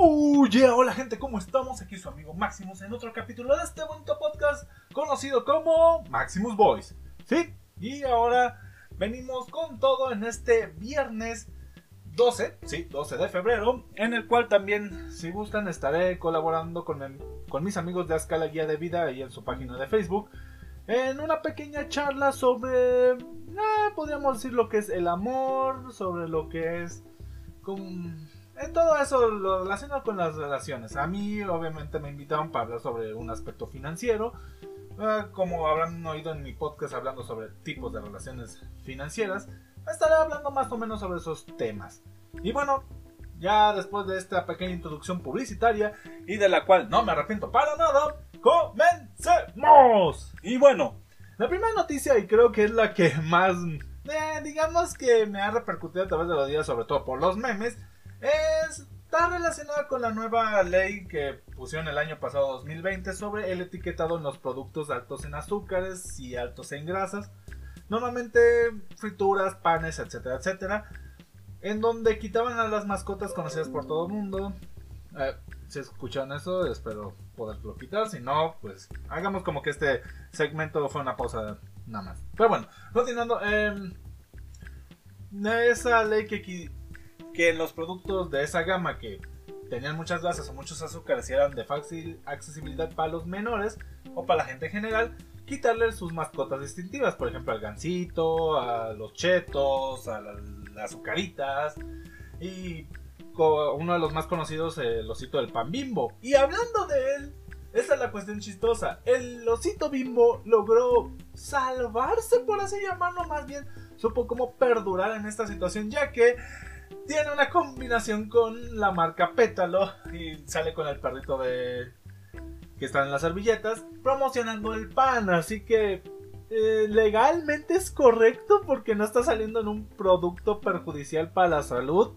Yeah, hola gente, ¿cómo estamos? Aquí su amigo Maximus en otro capítulo de este bonito podcast conocido como Maximus Boys. ¿Sí? Y ahora venimos con todo en este viernes 12, sí, 12 de febrero, en el cual también, si gustan, estaré colaborando con, con mis amigos de Ascala Guía de Vida y en su página de Facebook en una pequeña charla sobre, ah, podríamos decir lo que es el amor, sobre lo que es, con, todo eso lo relacionado con las relaciones. A mí obviamente me invitaron para hablar sobre un aspecto financiero, ah, como habrán oído en mi podcast hablando sobre tipos de relaciones financieras, estaré hablando más o menos sobre esos temas. Y bueno, ya después de esta pequeña introducción publicitaria y de la cual no me arrepiento para nada, comencemos. Y bueno, la primera noticia y creo que es la que más, eh, digamos que me ha repercutido a través de los días, sobre todo por los memes, es está relacionada con la nueva ley que pusieron el año pasado 2020 sobre el etiquetado en los productos altos en azúcares y altos en grasas. Normalmente frituras, panes, etcétera, etcétera. En donde quitaban a las mascotas conocidas por todo el mundo. Eh, si escuchan eso, espero poderlo quitar. Si no, pues hagamos como que este segmento fue una pausa nada más. Pero bueno, continuando. em, esa ley que, que en los productos de esa gama que tenían muchas grasas o muchos azúcares y eran de fácil accesibilidad para los menores o para la gente en general, quitarle sus mascotas distintivas, por ejemplo al gansito, a los chetos, a la- las azucaritas y uno de los más conocidos, el osito del pan bimbo. Y hablando de él, esta es la cuestión chistosa. El osito bimbo logró salvarse, por así llamarlo, más bien supo cómo perdurar en esta situación, ya que tiene una combinación con la marca Pétalo y sale con el perrito de que está en las servilletas promocionando el pan, así que eh, legalmente es correcto porque no está saliendo en un producto perjudicial para la salud.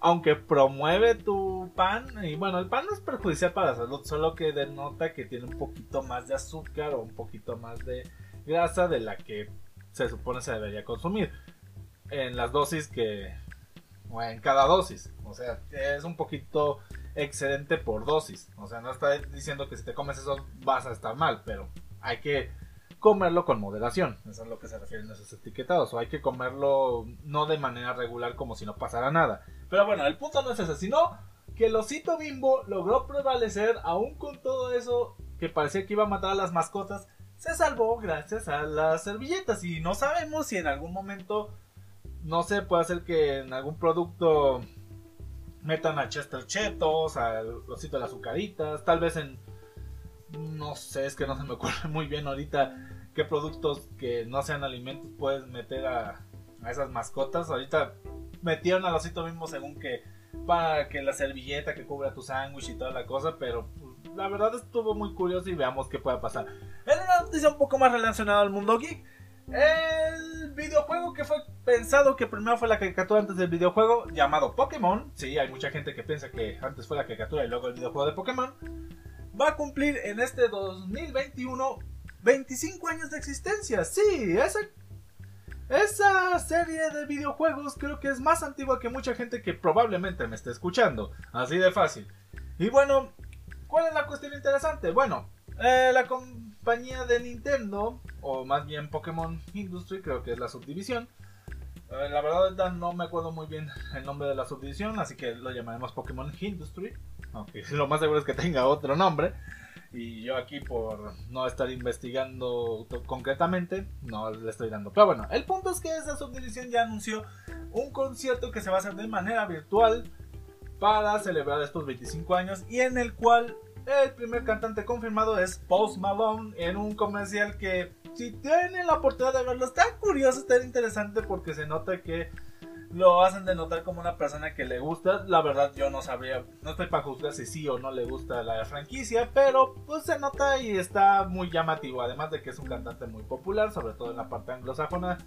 Aunque promueve tu pan, y bueno, el pan no es perjudicial para la salud, solo que denota que tiene un poquito más de azúcar o un poquito más de grasa de la que se supone se debería consumir. En las dosis que, o en cada dosis. O sea, es un poquito excedente por dosis. O sea, no está diciendo que si te comes eso vas a estar mal, pero hay que comerlo con moderación. Eso es lo que se refieren esos etiquetados. O hay que comerlo no de manera regular como si no pasara nada. Pero bueno, el punto no es ese, sino que el osito bimbo logró prevalecer aún con todo eso que parecía que iba a matar a las mascotas. Se salvó gracias a las servilletas y no sabemos si en algún momento no sé, puede hacer que en algún producto metan a Chester Chetos, al osito de las azucaritas, tal vez en no sé, es que no se me ocurre muy bien ahorita qué productos que no sean alimentos puedes meter a, a esas mascotas. Ahorita metieron al osito mismo según que para que la servilleta que cubra tu sándwich y toda la cosa, pero pues, la verdad estuvo muy curioso y veamos qué puede pasar. En una noticia un poco más relacionada al mundo geek, el videojuego que fue pensado que primero fue la caricatura antes del videojuego llamado Pokémon. Sí, hay mucha gente que piensa que antes fue la caricatura y luego el videojuego de Pokémon. Va a cumplir en este 2021 25 años de existencia. Sí, esa, esa serie de videojuegos creo que es más antigua que mucha gente que probablemente me esté escuchando. Así de fácil. Y bueno, ¿cuál es la cuestión interesante? Bueno, eh, la de Nintendo, o más bien Pokémon Industry, creo que es la subdivisión. Eh, la verdad no me acuerdo muy bien el nombre de la subdivisión, así que lo llamaremos Pokémon Industry. Aunque lo más seguro es que tenga otro nombre. Y yo aquí por no estar investigando concretamente, no le estoy dando. Pero bueno, el punto es que esa subdivisión ya anunció un concierto que se va a hacer de manera virtual para celebrar estos 25 años y en el cual el primer cantante confirmado es Post Malone en un comercial que si tienen la oportunidad de verlo está curioso, está interesante porque se nota que lo hacen de notar como una persona que le gusta. La verdad yo no sabría, no estoy para juzgar si sí o no le gusta la franquicia, pero pues se nota y está muy llamativo, además de que es un cantante muy popular, sobre todo en la parte anglosajona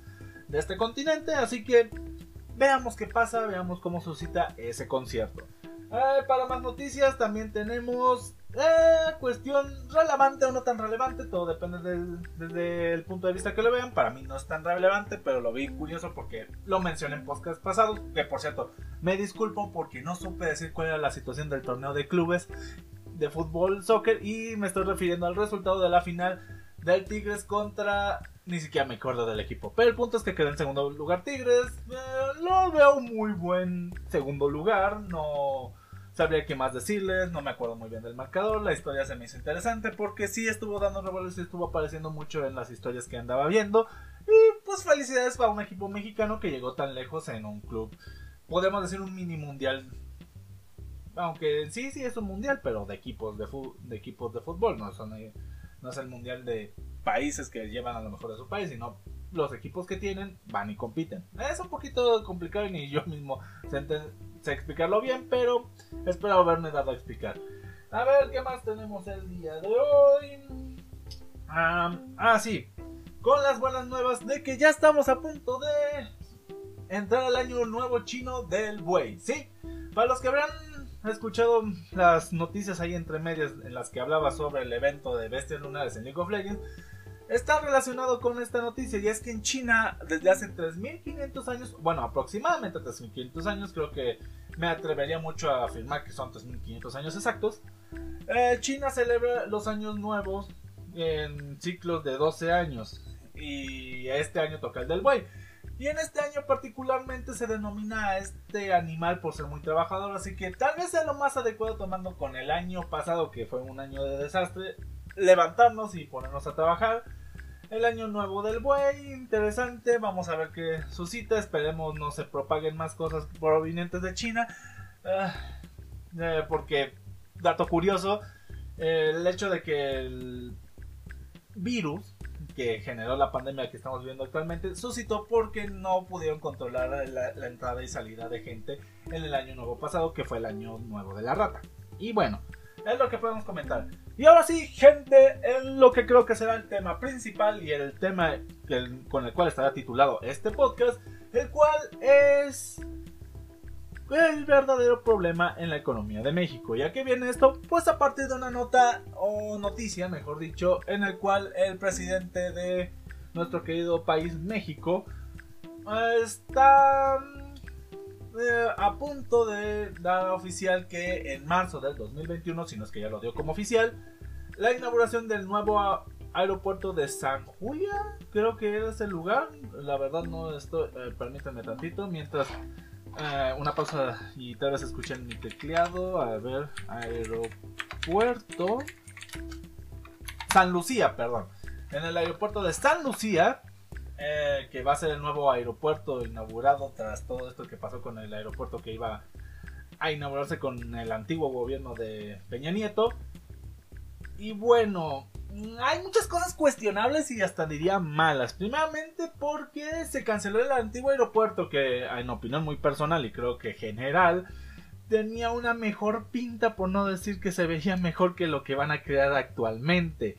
de este continente, así que veamos qué pasa, veamos cómo suscita ese concierto. Eh, para más noticias también tenemos Eh, cuestión relevante o no tan relevante, todo depende del, punto de vista que lo vean. Para mí no es tan relevante, pero lo vi curioso porque lo mencioné en podcast pasados. Que por cierto, me disculpo porque no supe decir cuál era la situación del torneo de clubes de fútbol, soccer y me estoy refiriendo al resultado de la final del Tigres contra ni siquiera me acuerdo del equipo. Pero el punto es que quedó en segundo lugar Tigres. Eh, lo veo muy buen segundo lugar. No sabría qué más decirles. No me acuerdo muy bien del marcador. La historia se me hizo interesante porque sí estuvo dando revuelos y estuvo apareciendo mucho en las historias que andaba viendo. Y pues felicidades para un equipo mexicano que llegó tan lejos en un club. Podemos decir un mini mundial. Aunque sí, sí es un mundial, pero de equipos de, de equipos de fútbol. No, son, eh, no es el mundial de países que llevan a lo mejor de su país, sino los equipos que tienen van y compiten. Es un poquito complicado y ni yo mismo explicarlo bien, pero espero haberme dado a explicar. A ver, ¿qué más tenemos el día de hoy? ah, sí. Con las buenas nuevas de que ya estamos a punto de entrar al año nuevo chino del buey. Sí, para los que habrán escuchado las noticias ahí entre medias en las que hablaba sobre el evento de bestias lunares en League of Legends, está relacionado con esta noticia y es que en China desde hace 3.500 años, bueno aproximadamente 3.500 años, creo que me atrevería mucho a afirmar que son 3.500 años exactos, eh, China celebra los años nuevos en ciclos de 12 años y este año toca el del buey. Y en este año particularmente se denomina a este animal por ser muy trabajador, así que tal vez sea lo más adecuado tomando con el año pasado que fue un año de desastre, levantarnos y ponernos a trabajar el año nuevo del buey, interesante, vamos a ver qué suscita, esperemos no se propaguen más cosas provenientes de China, ah, porque, dato curioso, el hecho de que el virus que generó la pandemia que estamos viviendo actualmente suscitó porque no pudieron controlar la, la entrada y salida de gente en el año nuevo pasado, que fue el año nuevo de la rata. Y bueno, es lo que podemos comentar. Y ahora sí, gente, en lo que creo que será el tema principal y el tema con el cual estará titulado este podcast, el cual es el verdadero problema en la economía de México. ¿Y a qué viene esto? Pues a partir de una nota o noticia, mejor dicho, en el cual el presidente de nuestro querido país México está eh, a punto de dar oficial que en marzo del 2021, si no es que ya lo dio como oficial, la inauguración del nuevo aeropuerto de San Julia, creo que es el lugar, la verdad no estoy, eh, permítanme tantito, mientras eh, una pausa y tal vez escuchen mi tecleado, a ver, aeropuerto. San Lucía, perdón, en el aeropuerto de San Lucía, eh, que va a ser el nuevo aeropuerto inaugurado tras todo esto que pasó con el aeropuerto que iba a inaugurarse con el antiguo gobierno de Peña Nieto. Y bueno, hay muchas cosas cuestionables y hasta diría malas. Primeramente porque se canceló el antiguo aeropuerto que en opinión muy personal y creo que general tenía una mejor pinta por no decir que se veía mejor que lo que van a crear actualmente.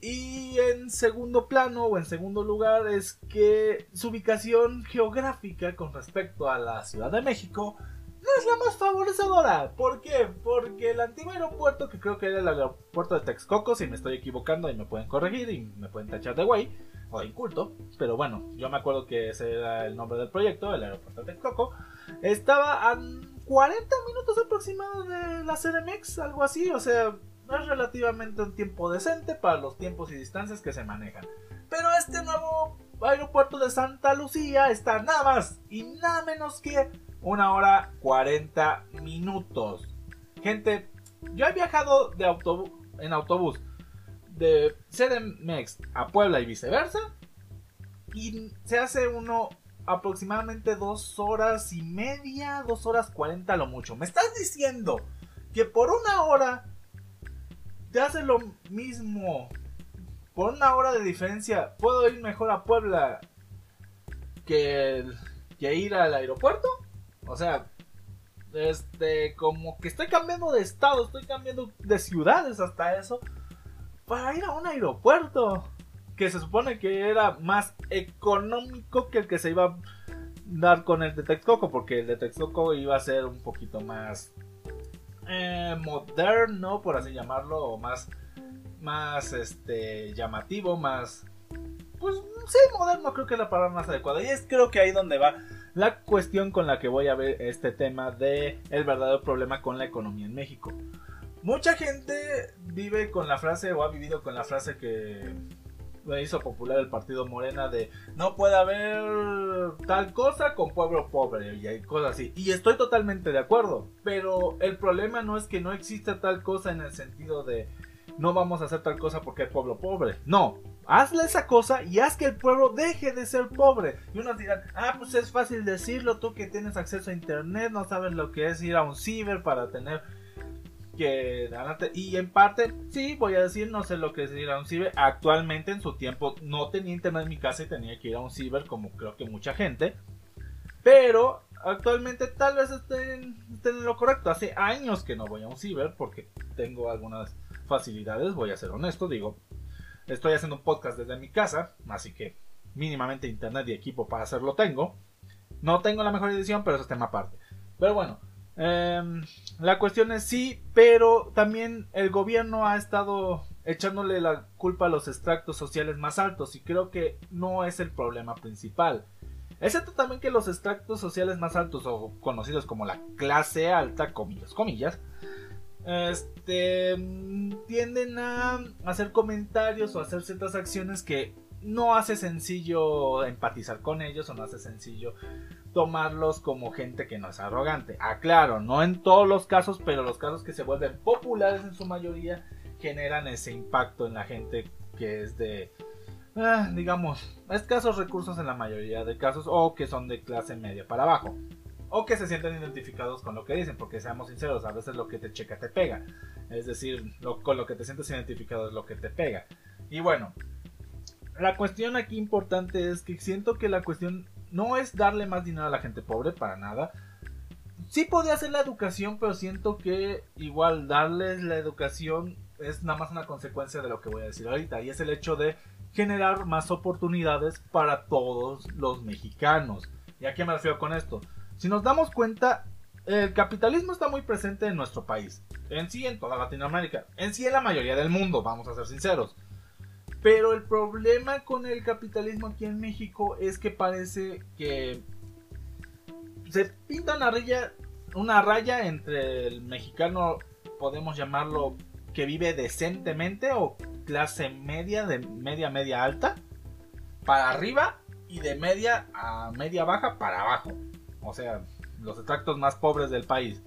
Y en segundo plano o en segundo lugar es que su ubicación geográfica con respecto a la Ciudad de México no es la más favorecedora. ¿Por qué? Porque el antiguo aeropuerto, que creo que era el aeropuerto de Texcoco, si me estoy equivocando y me pueden corregir y me pueden tachar de güey o de inculto, pero bueno, yo me acuerdo que ese era el nombre del proyecto, el aeropuerto de Texcoco, estaba a 40 minutos aproximados de la CDMX, algo así, o sea, es relativamente un tiempo decente para los tiempos y distancias que se manejan. Pero este nuevo aeropuerto de Santa Lucía está nada más y nada menos que una hora 40 minutos. Gente, yo he viajado de autobús, en autobús de CDMX a Puebla y viceversa. Y se hace uno aproximadamente dos horas y media, dos horas 40 lo mucho. Me estás diciendo que por una hora te hace lo mismo. Por una hora de diferencia, puedo ir mejor a Puebla que, ir al aeropuerto. O sea, este, como que estoy cambiando de estado, estoy cambiando de ciudades hasta eso. Para ir a un aeropuerto. Que se supone que era más económico que el que se iba a dar con el de Texcoco. Porque el de Texcoco iba a ser un poquito más eh, moderno, por así llamarlo, o más, más este, llamativo, más... Pues sí, moderno creo que es la palabra más adecuada. Y es creo que ahí donde va la cuestión con la que voy a ver este tema de el verdadero problema con la economía en México. Mucha gente vive con la frase o ha vivido con la frase que hizo popular el partido Morena de no puede haber tal cosa con pueblo pobre y hay cosas así. Y estoy totalmente de acuerdo, pero el problema no es que no exista tal cosa en el sentido de no vamos a hacer tal cosa porque hay pueblo pobre. No, hazle esa cosa y haz que el pueblo deje de ser pobre. Y unos dirán, ah, pues es fácil decirlo, tú que tienes acceso a internet, no sabes lo que es ir a un ciber para tener y en parte sí voy a decir no sé lo que es ir a un ciber. Actualmente en su tiempo no tenía internet en mi casa y tenía que ir a un ciber como creo que mucha gente. Pero actualmente tal vez estén, en lo correcto. Hace años que no voy a un ciber porque tengo algunas facilidades voy a ser honesto digo estoy haciendo un podcast desde mi casa así que mínimamente internet y equipo para hacerlo tengo. No tengo la mejor edición pero eso es tema aparte. Pero bueno Em, la cuestión es sí, pero también el gobierno ha estado echándole la culpa a los extractos sociales más altos y creo que no es el problema principal. Excepto también que los extractos sociales más altos o conocidos como la clase alta, comillas, comillas, este, tienden a hacer comentarios o hacer ciertas acciones que no hace sencillo empatizar con ellos o no hace sencillo tomarlos como gente que no es arrogante. Aclaro, no en todos los casos, pero los casos que se vuelven populares en su mayoría generan ese impacto en la gente que es de, ah, digamos, escasos recursos en la mayoría de casos o que son de clase media para abajo. O que se sienten identificados con lo que dicen, porque seamos sinceros, a veces lo que te checa te pega. Es decir, con lo que te sientes identificado es lo que te pega. Y bueno, la cuestión aquí importante es que siento que la cuestión no es darle más dinero a la gente pobre, para nada. Sí podría ser la educación, pero siento que igual darles la educación es nada más una consecuencia de lo que voy a decir ahorita. Y es el hecho de generar más oportunidades para todos los mexicanos. ¿Y a qué me refiero con esto? Si nos damos cuenta, el capitalismo está muy presente en nuestro país. En sí, en toda Latinoamérica. En sí, en la mayoría del mundo, vamos a ser sinceros. Pero el problema con el capitalismo aquí en México es que parece que se pinta una raya, una raya entre el mexicano, podemos llamarlo, que vive decentemente o clase media, de media, media alta, para arriba y de media a media baja para abajo. O sea, los extractos más pobres del país.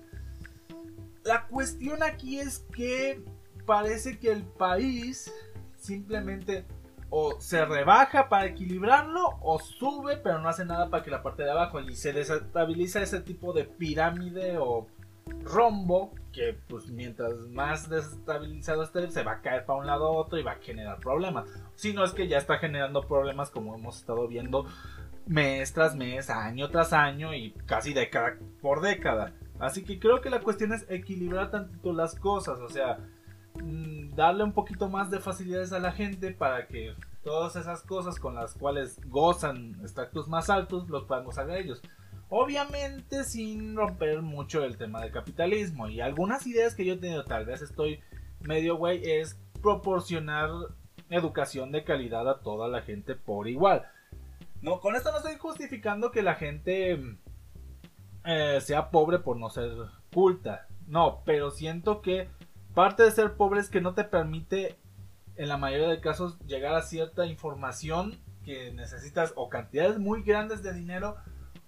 La cuestión aquí es que parece que el país simplemente o se rebaja para equilibrarlo o sube pero no hace nada para que la parte de abajo y se desestabiliza ese tipo de pirámide o rombo que pues mientras más desestabilizado esté se va a caer para un lado a otro y va a generar problemas. Si no es que ya está generando problemas como hemos estado viendo mes tras mes año tras año y casi década por década. Así que creo que la cuestión es equilibrar tantito las cosas o sea darle un poquito más de facilidades a la gente para que todas esas cosas con las cuales gozan extractos más altos los puedan gozar de ellos. Obviamente sin romper mucho el tema del capitalismo. Y algunas ideas que yo he tenido, tal vez estoy medio güey, es proporcionar educación de calidad a toda la gente por igual. No, con esto no estoy justificando que la gente eh, sea pobre por no ser culta. No, pero siento que Parte de ser pobre es que no te permite, en la mayoría de casos, llegar a cierta información que necesitas o cantidades muy grandes de dinero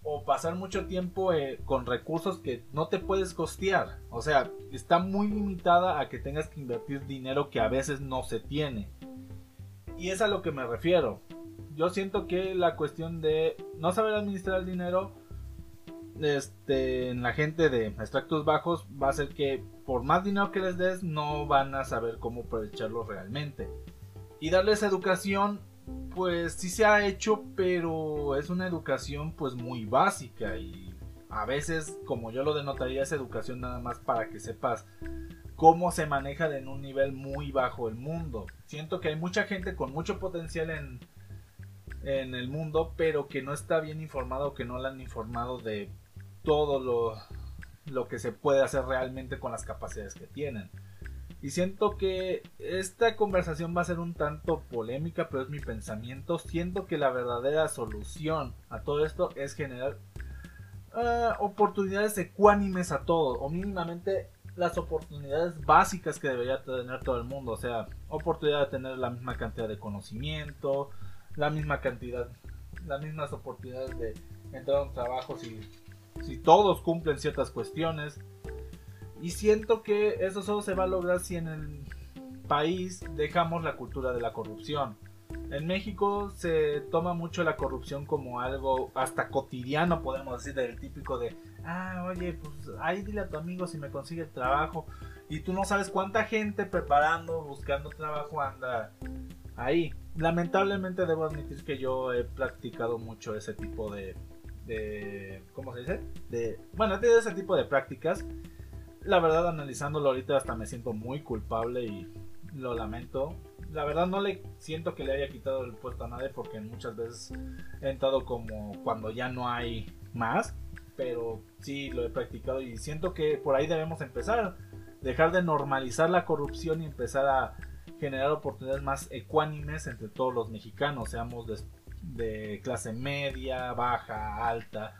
o pasar mucho tiempo eh, con recursos que no te puedes costear. O sea, está muy limitada a que tengas que invertir dinero que a veces no se tiene. Y es a lo que me refiero. Yo siento que la cuestión de no saber administrar el dinero este, en la gente de extractos bajos va a ser que por más dinero que les des no van a saber cómo aprovecharlo realmente. Y darles educación, pues sí se ha hecho, pero es una educación pues muy básica y a veces, como yo lo denotaría, es educación nada más para que sepas cómo se maneja en un nivel muy bajo el mundo. Siento que hay mucha gente con mucho potencial en, en el mundo, pero que no está bien informado, que no la han informado de todo lo lo que se puede hacer realmente con las capacidades que tienen. Y siento que esta conversación va a ser un tanto polémica, pero es mi pensamiento. Siento que la verdadera solución a todo esto es generar uh, oportunidades ecuánimes a todos, o mínimamente las oportunidades básicas que debería tener todo el mundo. O sea, oportunidad de tener la misma cantidad de conocimiento, la misma cantidad, las mismas oportunidades de entrar a un trabajo si, si todos cumplen ciertas cuestiones. Y siento que eso solo se va a lograr si en el país dejamos la cultura de la corrupción. En México se toma mucho la corrupción como algo hasta cotidiano, podemos decir, del típico de, ah, oye, pues ahí dile a tu amigo si me consigue trabajo. Y tú no sabes cuánta gente preparando, buscando trabajo anda ahí. Lamentablemente debo admitir que yo he practicado mucho ese tipo de, de ¿cómo se dice? De, bueno, tenido ese tipo de prácticas. La verdad, analizándolo ahorita hasta me siento muy culpable y lo lamento. La verdad no le siento que le haya quitado el puesto a nadie porque muchas veces he entrado como cuando ya no hay más. Pero sí lo he practicado y siento que por ahí debemos empezar. Dejar de normalizar la corrupción y empezar a generar oportunidades más ecuánimes entre todos los mexicanos, seamos de, clase media, baja, alta,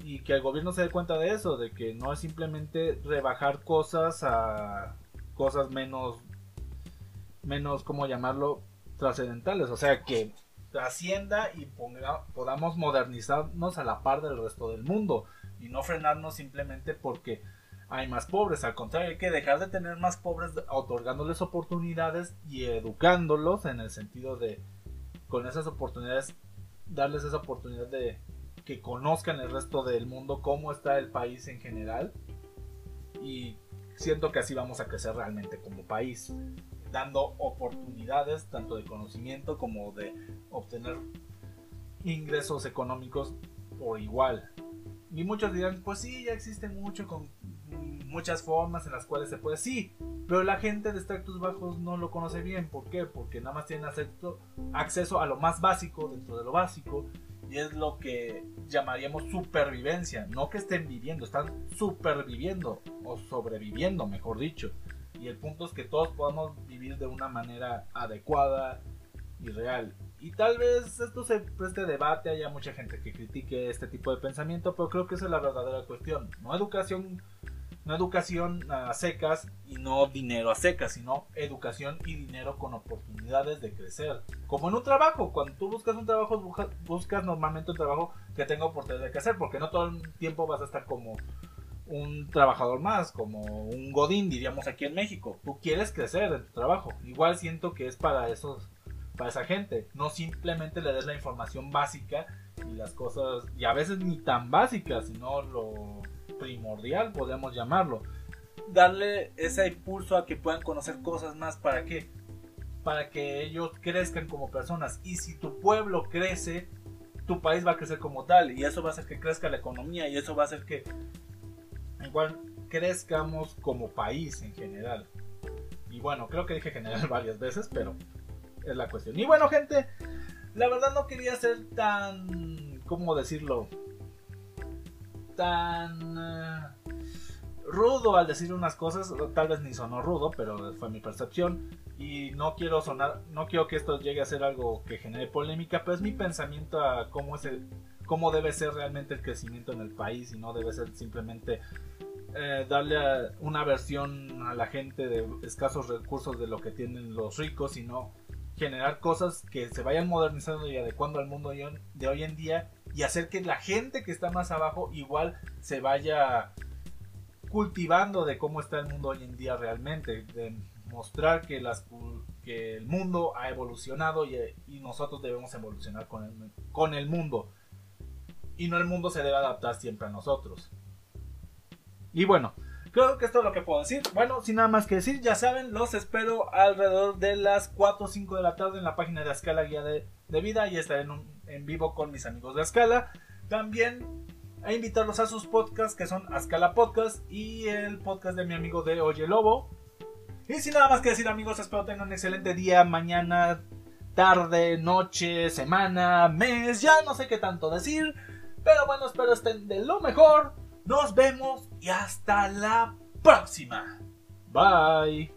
y que el gobierno se dé cuenta de eso, de que no es simplemente rebajar cosas a cosas menos, menos, ¿cómo llamarlo?, trascendentales, o sea, que trascienda y podamos modernizarnos a la par del resto del mundo y no frenarnos simplemente porque hay más pobres. Al contrario, hay que dejar de tener más pobres otorgándoles oportunidades y educándolos en el sentido de, con esas oportunidades, darles esa oportunidad de que conozcan el resto del mundo, cómo está el país en general. Y siento que así vamos a crecer realmente como país, dando oportunidades tanto de conocimiento como de obtener ingresos económicos por igual. Y muchos dirán, pues sí, ya existe mucho con muchas formas en las cuales se puede, sí, pero la gente de extractos bajos no lo conoce bien. ¿Por qué? Porque nada más tienen acceso, acceso a lo más básico dentro de lo básico y es lo que llamaríamos supervivencia. No que estén viviendo, están superviviendo o sobreviviendo, mejor dicho. Y el punto es que todos podamos vivir de una manera adecuada y real. Y tal vez esto se preste debate, haya mucha gente que critique este tipo de pensamiento, pero creo que esa es la verdadera cuestión. No educación no educación a secas y no dinero a secas, sino educación y dinero con oportunidades de crecer. Como en un trabajo, cuando tú buscas un trabajo, buscas normalmente un trabajo que tenga oportunidad de crecer, porque no todo el tiempo vas a estar como un trabajador más, como un godín, diríamos aquí en México. Tú quieres crecer en tu trabajo. Igual siento que es para esos para esa gente, no simplemente le des la información básica y las cosas y a veces ni tan básicas, sino lo primordial, podríamos llamarlo. Darle ese impulso a que puedan conocer cosas más. ¿Para qué? Para que ellos crezcan como personas. Y si tu pueblo crece, tu país va a crecer como tal. Y eso va a hacer que crezca la economía. Y eso va a hacer que igual crezcamos como país en general. Y bueno, creo que dije general varias veces, pero es la cuestión. Y bueno, gente, la verdad no quería ser tan, ¿cómo decirlo? Tan eh, rudo al decir unas cosas, tal vez ni sonó rudo, pero fue mi percepción y no quiero sonar, no quiero que esto llegue a ser algo que genere polémica, pero es mi pensamiento a cómo es el, cómo debe ser realmente el crecimiento en el país y no debe ser simplemente eh, darle una versión a la gente de escasos recursos de lo que tienen los ricos, sino generar cosas que se vayan modernizando y adecuando al mundo de hoy en día y hacer que la gente que está más abajo igual se vaya cultivando de cómo está el mundo hoy en día realmente, de mostrar que, el mundo ha evolucionado y, nosotros debemos evolucionar con el, con el mundo. Y no el mundo se debe adaptar siempre a nosotros. Y bueno, Creo que esto es lo que puedo decir. Bueno, sin nada más que decir, ya saben, los espero alrededor de las 4 o 5 de la tarde en la página de Escala Guía de, Vida y estaré en, en, vivo con mis amigos de Escala. También a invitarlos a sus podcasts que son Ascala Podcast y el podcast de mi amigo de Oye Lobo. Y sin nada más que decir amigos, espero tengan un excelente día, mañana, tarde, noche, semana, mes, ya no sé qué tanto decir. Pero bueno, espero estén de lo mejor. Nos vemos y hasta la próxima. Bye.